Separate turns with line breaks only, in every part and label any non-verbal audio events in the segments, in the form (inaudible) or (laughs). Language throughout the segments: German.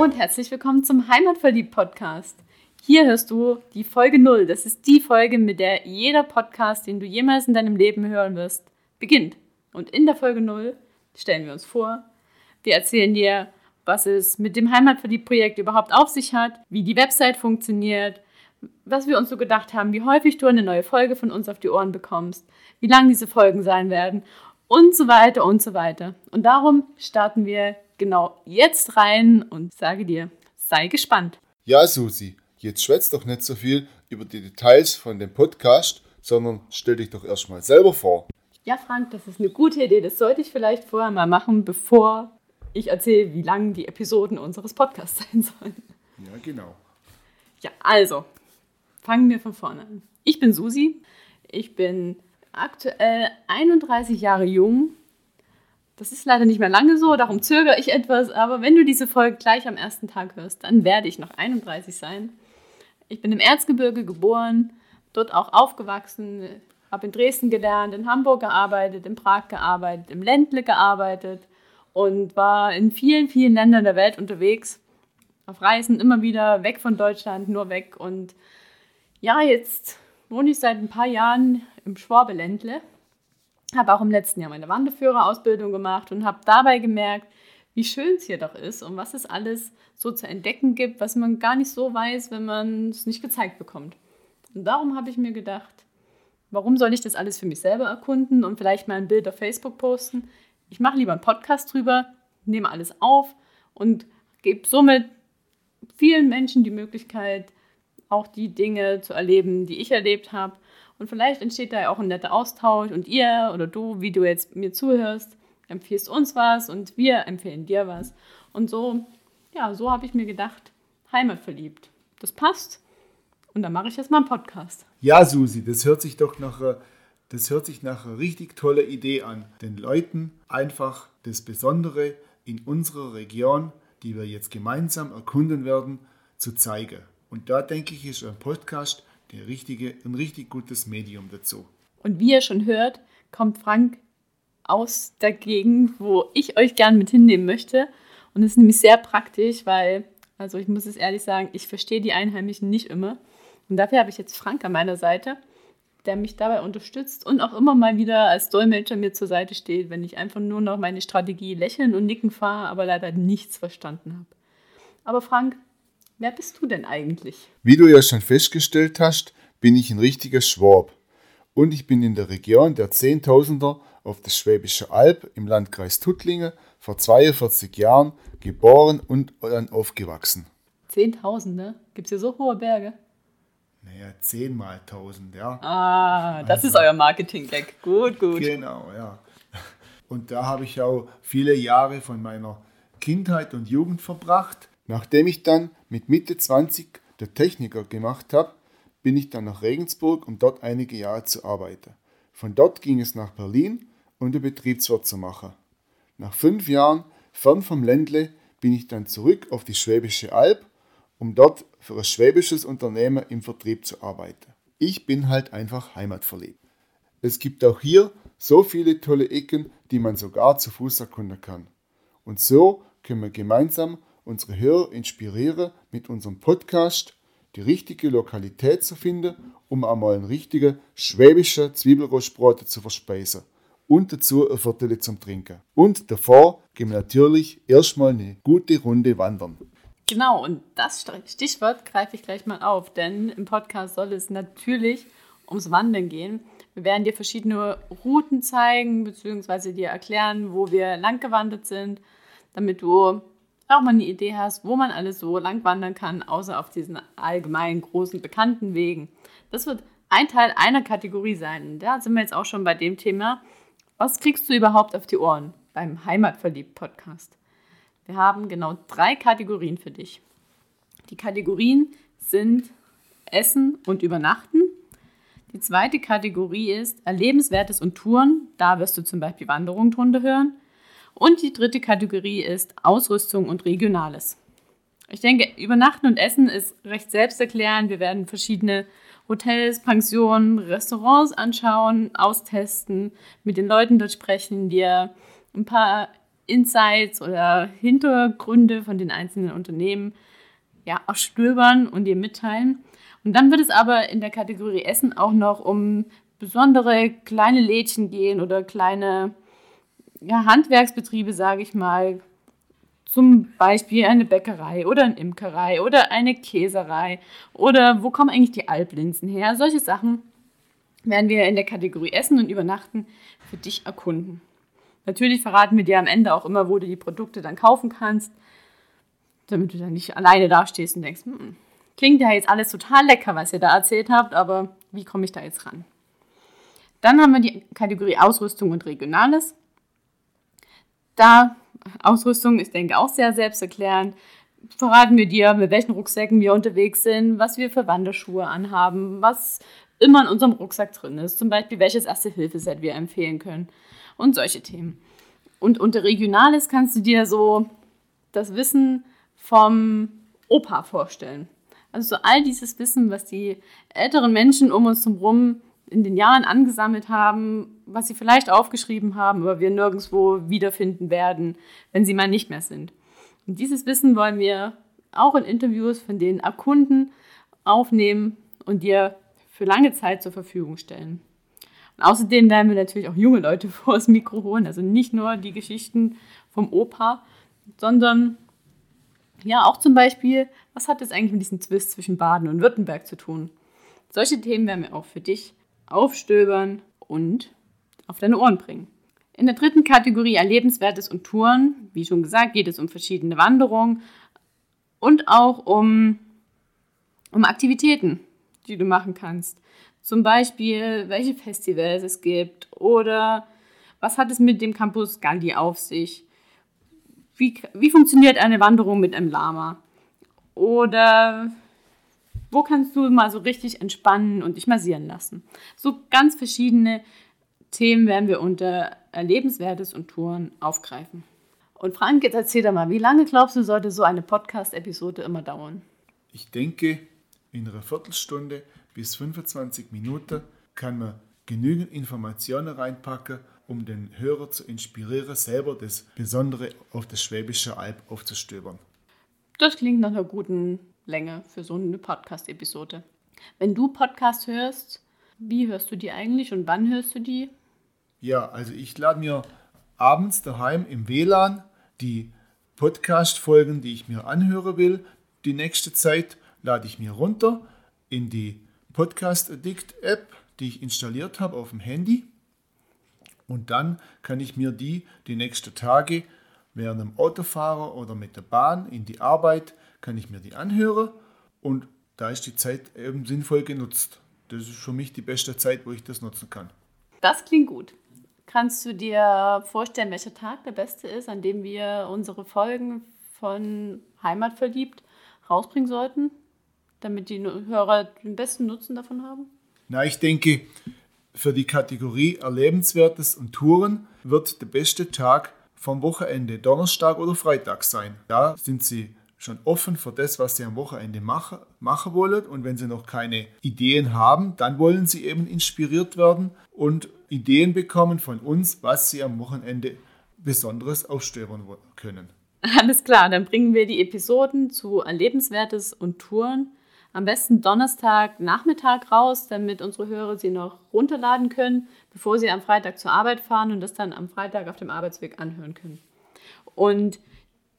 Und herzlich willkommen zum Heimatverliebt-Podcast. Hier hörst du die Folge 0. Das ist die Folge, mit der jeder Podcast, den du jemals in deinem Leben hören wirst, beginnt. Und in der Folge 0 stellen wir uns vor, wir erzählen dir, was es mit dem Heimatverliebt-Projekt überhaupt auf sich hat, wie die Website funktioniert, was wir uns so gedacht haben, wie häufig du eine neue Folge von uns auf die Ohren bekommst, wie lang diese Folgen sein werden und so weiter und so weiter. Und darum starten wir genau jetzt rein und sage dir, sei gespannt.
Ja, Susi, jetzt schwätzt doch nicht so viel über die Details von dem Podcast, sondern stell dich doch erstmal selber vor.
Ja, Frank, das ist eine gute Idee. Das sollte ich vielleicht vorher mal machen, bevor ich erzähle, wie lang die Episoden unseres Podcasts (laughs) sein sollen.
Ja, genau.
Ja, also, fangen wir von vorne an. Ich bin Susi. Ich bin aktuell 31 Jahre jung. Das ist leider nicht mehr lange so, darum zögere ich etwas. Aber wenn du diese Folge gleich am ersten Tag hörst, dann werde ich noch 31 sein. Ich bin im Erzgebirge geboren, dort auch aufgewachsen, habe in Dresden gelernt, in Hamburg gearbeitet, in Prag gearbeitet, im Ländle gearbeitet und war in vielen, vielen Ländern der Welt unterwegs. Auf Reisen immer wieder weg von Deutschland, nur weg. Und ja, jetzt wohne ich seit ein paar Jahren im Schwabeländle. Habe auch im letzten Jahr meine Wanderführerausbildung gemacht und habe dabei gemerkt, wie schön es hier doch ist und was es alles so zu entdecken gibt, was man gar nicht so weiß, wenn man es nicht gezeigt bekommt. Und darum habe ich mir gedacht, warum soll ich das alles für mich selber erkunden und vielleicht mal ein Bild auf Facebook posten? Ich mache lieber einen Podcast drüber, nehme alles auf und gebe somit vielen Menschen die Möglichkeit, auch die Dinge zu erleben, die ich erlebt habe. Und vielleicht entsteht da ja auch ein netter Austausch und ihr oder du, wie du jetzt mir zuhörst, empfiehlst uns was und wir empfehlen dir was. Und so, ja, so habe ich mir gedacht, Heimat verliebt. Das passt. Und dann mache ich jetzt mal einen Podcast.
Ja, Susi, das hört sich doch nach, das hört sich nach einer richtig toller Idee an. Den Leuten einfach das Besondere in unserer Region, die wir jetzt gemeinsam erkunden werden, zu zeigen. Und da denke ich, ist ein Podcast der richtige, ein richtig gutes Medium dazu.
Und wie ihr schon hört, kommt Frank aus der Gegend, wo ich euch gern mit hinnehmen möchte. Und es ist nämlich sehr praktisch, weil, also ich muss es ehrlich sagen, ich verstehe die Einheimischen nicht immer. Und dafür habe ich jetzt Frank an meiner Seite, der mich dabei unterstützt und auch immer mal wieder als Dolmetscher mir zur Seite steht, wenn ich einfach nur noch meine Strategie lächeln und nicken fahre, aber leider nichts verstanden habe. Aber Frank, Wer bist du denn eigentlich?
Wie du ja schon festgestellt hast, bin ich ein richtiger Schwab. Und ich bin in der Region der Zehntausender auf der Schwäbische Alb im Landkreis Tuttlingen vor 42 Jahren geboren und dann aufgewachsen.
Zehntausende? Gibt es hier so hohe Berge?
Naja, zehnmal tausend, ja.
Ah, das also, ist euer Marketing-Gag. Gut, gut.
Genau, ja. Und da habe ich auch viele Jahre von meiner Kindheit und Jugend verbracht. Nachdem ich dann mit Mitte 20 der Techniker gemacht habe, bin ich dann nach Regensburg, um dort einige Jahre zu arbeiten. Von dort ging es nach Berlin, um den Betriebswirt zu machen. Nach fünf Jahren fern vom Ländle bin ich dann zurück auf die Schwäbische Alb, um dort für ein schwäbisches Unternehmen im Vertrieb zu arbeiten. Ich bin halt einfach heimatverliebt. Es gibt auch hier so viele tolle Ecken, die man sogar zu Fuß erkunden kann. Und so können wir gemeinsam unsere Hörer inspirieren, mit unserem Podcast die richtige Lokalität zu finden, um einmal einen richtigen schwäbischen Zwiebelrostbraten zu verspeisen. Und dazu ein Viertel zum Trinken. Und davor gehen wir natürlich erstmal eine gute Runde wandern.
Genau, und das Stichwort greife ich gleich mal auf, denn im Podcast soll es natürlich ums Wandern gehen. Wir werden dir verschiedene Routen zeigen, beziehungsweise dir erklären, wo wir lang gewandert sind, damit du auch mal eine Idee hast, wo man alles so lang wandern kann, außer auf diesen allgemeinen großen bekannten Wegen. Das wird ein Teil einer Kategorie sein. Da sind wir jetzt auch schon bei dem Thema. Was kriegst du überhaupt auf die Ohren beim Heimatverliebt-Podcast? Wir haben genau drei Kategorien für dich. Die Kategorien sind Essen und Übernachten. Die zweite Kategorie ist Erlebenswertes und Touren. Da wirst du zum Beispiel Wanderungen drunter hören. Und die dritte Kategorie ist Ausrüstung und Regionales. Ich denke, Übernachten und Essen ist recht selbsterklärend. Wir werden verschiedene Hotels, Pensionen, Restaurants anschauen, austesten, mit den Leuten dort sprechen, dir ein paar Insights oder Hintergründe von den einzelnen Unternehmen ja, ausstöbern und dir mitteilen. Und dann wird es aber in der Kategorie Essen auch noch um besondere kleine Lädchen gehen oder kleine ja, Handwerksbetriebe, sage ich mal. Zum Beispiel eine Bäckerei oder eine Imkerei oder eine Käserei oder wo kommen eigentlich die Alblinsen her? Solche Sachen werden wir in der Kategorie Essen und Übernachten für dich erkunden. Natürlich verraten wir dir am Ende auch immer, wo du die Produkte dann kaufen kannst, damit du dann nicht alleine dastehst und denkst, hm, klingt ja jetzt alles total lecker, was ihr da erzählt habt, aber wie komme ich da jetzt ran? Dann haben wir die Kategorie Ausrüstung und Regionales. Da Ausrüstung ist, denke ich, auch sehr selbsterklärend. Verraten wir dir, mit welchen Rucksäcken wir unterwegs sind, was wir für Wanderschuhe anhaben, was immer in unserem Rucksack drin ist. Zum Beispiel, welches Erste-Hilfe-Set wir empfehlen können und solche Themen. Und unter Regionales kannst du dir so das Wissen vom Opa vorstellen. Also so all dieses Wissen, was die älteren Menschen um uns herum in den Jahren angesammelt haben, was sie vielleicht aufgeschrieben haben, aber wir nirgendwo wiederfinden werden, wenn sie mal nicht mehr sind. Und dieses Wissen wollen wir auch in Interviews von den erkunden, aufnehmen und dir für lange Zeit zur Verfügung stellen. Und außerdem werden wir natürlich auch junge Leute (laughs) vor das Mikro holen, also nicht nur die Geschichten vom Opa, sondern ja auch zum Beispiel, was hat es eigentlich mit diesem Twist zwischen Baden und Württemberg zu tun? Solche Themen werden wir auch für dich aufstöbern und auf deine Ohren bringen. In der dritten Kategorie Erlebenswertes und Touren, wie schon gesagt, geht es um verschiedene Wanderungen und auch um, um Aktivitäten, die du machen kannst. Zum Beispiel, welche Festivals es gibt oder was hat es mit dem Campus Gandhi auf sich? Wie, wie funktioniert eine Wanderung mit einem Lama? Oder wo kannst du mal so richtig entspannen und dich massieren lassen? So ganz verschiedene Themen werden wir unter Erlebenswertes und Touren aufgreifen. Und Frank, jetzt erzähl doch mal, wie lange glaubst du, sollte so eine Podcast-Episode immer dauern?
Ich denke, in einer Viertelstunde bis 25 Minuten kann man genügend Informationen reinpacken, um den Hörer zu inspirieren, selber das Besondere auf das Schwäbische Alb aufzustöbern.
Das klingt nach einer guten Länge für so eine Podcast-Episode. Wenn du Podcast hörst, wie hörst du die eigentlich und wann hörst du die?
Ja, also ich lade mir abends daheim im WLAN die Podcast-Folgen, die ich mir anhören will, die nächste Zeit lade ich mir runter in die Podcast Addict App, die ich installiert habe auf dem Handy. Und dann kann ich mir die die nächsten Tage während dem Autofahrer oder mit der Bahn in die Arbeit kann ich mir die anhören und da ist die Zeit eben sinnvoll genutzt. Das ist für mich die beste Zeit, wo ich das nutzen kann.
Das klingt gut. Kannst du dir vorstellen, welcher Tag der beste ist, an dem wir unsere Folgen von Heimatverliebt rausbringen sollten, damit die Hörer den besten Nutzen davon haben?
Na, ich denke, für die Kategorie Erlebenswertes und Touren wird der beste Tag vom Wochenende Donnerstag oder Freitag sein. Da sind Sie schon offen für das, was sie am Wochenende machen, machen wollen. Und wenn sie noch keine Ideen haben, dann wollen sie eben inspiriert werden und Ideen bekommen von uns, was sie am Wochenende Besonderes aufstöbern können.
Alles klar, dann bringen wir die Episoden zu Erlebenswertes und Touren am besten Donnerstag Nachmittag raus, damit unsere Hörer sie noch runterladen können, bevor sie am Freitag zur Arbeit fahren und das dann am Freitag auf dem Arbeitsweg anhören können. Und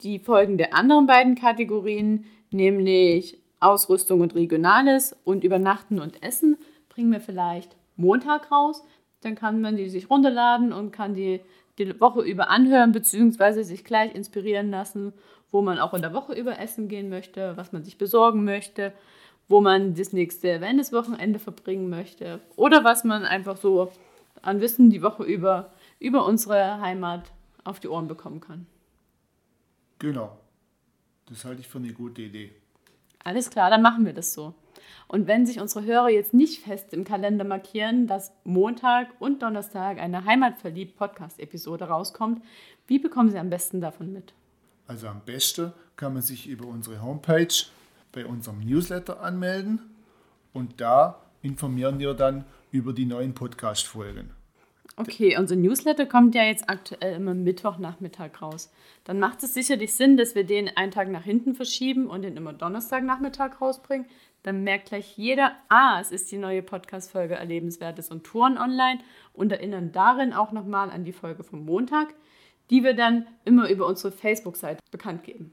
die Folgen der anderen beiden Kategorien, nämlich Ausrüstung und Regionales und Übernachten und Essen, bringen wir vielleicht Montag raus. Dann kann man die sich runterladen und kann die die Woche über anhören, beziehungsweise sich gleich inspirieren lassen, wo man auch in der Woche über essen gehen möchte, was man sich besorgen möchte, wo man das nächste Wellnesswochenende verbringen möchte oder was man einfach so an Wissen die Woche über, über unsere Heimat auf die Ohren bekommen kann.
Genau. Das halte ich für eine gute Idee.
Alles klar, dann machen wir das so. Und wenn sich unsere Hörer jetzt nicht fest im Kalender markieren, dass Montag und Donnerstag eine Heimatverliebt Podcast-Episode rauskommt, wie bekommen sie am besten davon mit?
Also am besten kann man sich über unsere Homepage bei unserem Newsletter anmelden und da informieren wir dann über die neuen Podcast-Folgen.
Okay, unser Newsletter kommt ja jetzt aktuell immer Mittwochnachmittag raus. Dann macht es sicherlich Sinn, dass wir den einen Tag nach hinten verschieben und den immer Donnerstagnachmittag rausbringen. Dann merkt gleich jeder, ah, es ist die neue Podcast-Folge Erlebenswertes und Touren online und erinnern darin auch nochmal an die Folge vom Montag, die wir dann immer über unsere Facebook-Seite bekannt geben.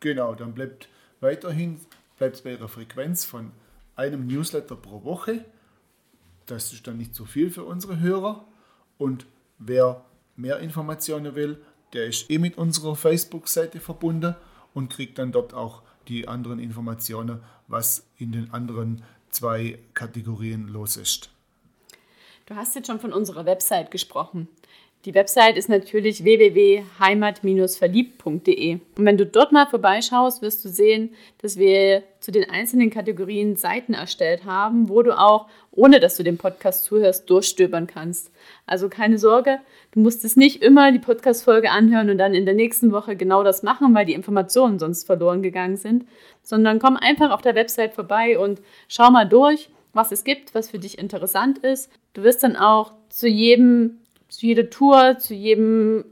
Genau, dann bleibt weiterhin bleibt bei ihrer Frequenz von einem Newsletter pro Woche das ist dann nicht so viel für unsere Hörer. Und wer mehr Informationen will, der ist eh mit unserer Facebook-Seite verbunden und kriegt dann dort auch die anderen Informationen, was in den anderen zwei Kategorien los ist.
Du hast jetzt schon von unserer Website gesprochen. Die Website ist natürlich www.heimat-verliebt.de. Und wenn du dort mal vorbeischaust, wirst du sehen, dass wir zu den einzelnen Kategorien Seiten erstellt haben, wo du auch, ohne dass du den Podcast zuhörst, durchstöbern kannst. Also keine Sorge, du musst es nicht immer die Podcast-Folge anhören und dann in der nächsten Woche genau das machen, weil die Informationen sonst verloren gegangen sind, sondern komm einfach auf der Website vorbei und schau mal durch, was es gibt, was für dich interessant ist. Du wirst dann auch zu jedem zu jeder Tour, zu jedem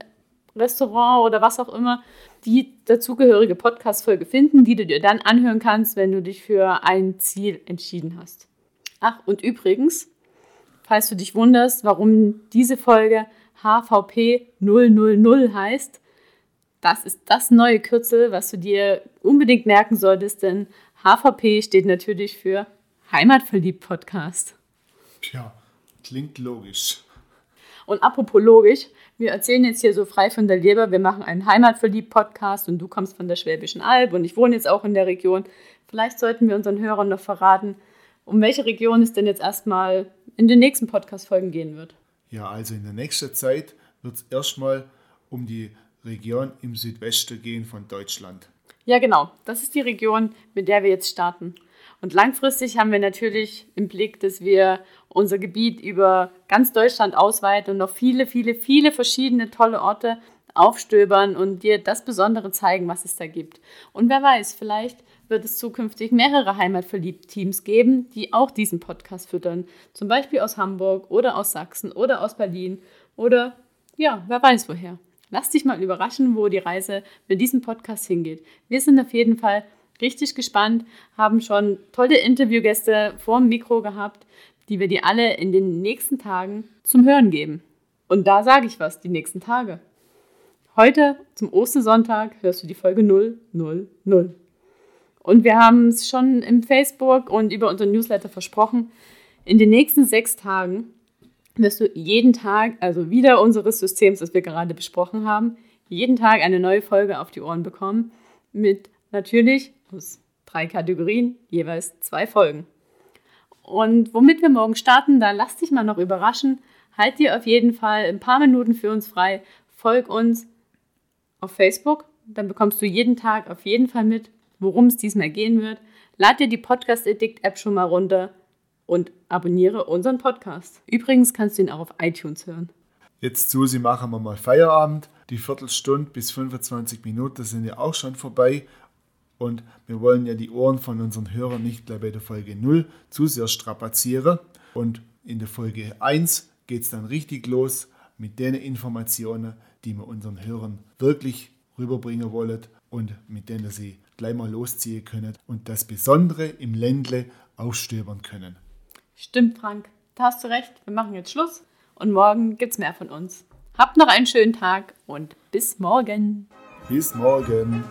Restaurant oder was auch immer die dazugehörige Podcast-Folge finden, die du dir dann anhören kannst, wenn du dich für ein Ziel entschieden hast. Ach, und übrigens, falls du dich wunderst, warum diese Folge HVP 000 heißt, das ist das neue Kürzel, was du dir unbedingt merken solltest, denn HVP steht natürlich für Heimatverliebt Podcast.
Tja, klingt logisch.
Und apropos logisch, wir erzählen jetzt hier so frei von der Leber, wir machen einen Heimatverliebt-Podcast und du kommst von der Schwäbischen Alb und ich wohne jetzt auch in der Region. Vielleicht sollten wir unseren Hörern noch verraten, um welche Region es denn jetzt erstmal in den nächsten Podcast-Folgen gehen wird.
Ja, also in der nächsten Zeit wird es erstmal um die Region im Südwesten gehen von Deutschland.
Ja, genau. Das ist die Region, mit der wir jetzt starten. Und langfristig haben wir natürlich im Blick, dass wir unser Gebiet über ganz Deutschland ausweiten und noch viele, viele, viele verschiedene tolle Orte aufstöbern und dir das Besondere zeigen, was es da gibt. Und wer weiß, vielleicht wird es zukünftig mehrere Heimatverliebt-Teams geben, die auch diesen Podcast füttern. Zum Beispiel aus Hamburg oder aus Sachsen oder aus Berlin oder ja, wer weiß woher. Lass dich mal überraschen, wo die Reise mit diesem Podcast hingeht. Wir sind auf jeden Fall richtig gespannt, haben schon tolle Interviewgäste vor dem Mikro gehabt, die wir dir alle in den nächsten Tagen zum Hören geben. Und da sage ich was, die nächsten Tage. Heute zum Ostersonntag hörst du die Folge 000. Und wir haben es schon im Facebook und über unseren Newsletter versprochen. In den nächsten sechs Tagen wirst du jeden Tag, also wieder unseres Systems, das wir gerade besprochen haben, jeden Tag eine neue Folge auf die Ohren bekommen mit natürlich aus drei Kategorien, jeweils zwei Folgen. Und womit wir morgen starten, da lass dich mal noch überraschen. Halt dir auf jeden Fall ein paar Minuten für uns frei. Folg uns auf Facebook. Dann bekommst du jeden Tag auf jeden Fall mit, worum es diesmal gehen wird. Lad dir die Podcast Addict App schon mal runter und abonniere unseren Podcast. Übrigens kannst du ihn auch auf iTunes hören.
Jetzt, Susi, machen wir mal Feierabend. Die Viertelstunde bis 25 Minuten sind ja auch schon vorbei. Und wir wollen ja die Ohren von unseren Hörern nicht gleich bei der Folge 0 zu sehr strapazieren. Und in der Folge 1 geht es dann richtig los mit den Informationen, die wir unseren Hörern wirklich rüberbringen wollen und mit denen sie gleich mal losziehen können und das Besondere im Ländle ausstöbern können.
Stimmt, Frank. Da hast du recht. Wir machen jetzt Schluss und morgen gibt es mehr von uns. Habt noch einen schönen Tag und bis morgen.
Bis morgen.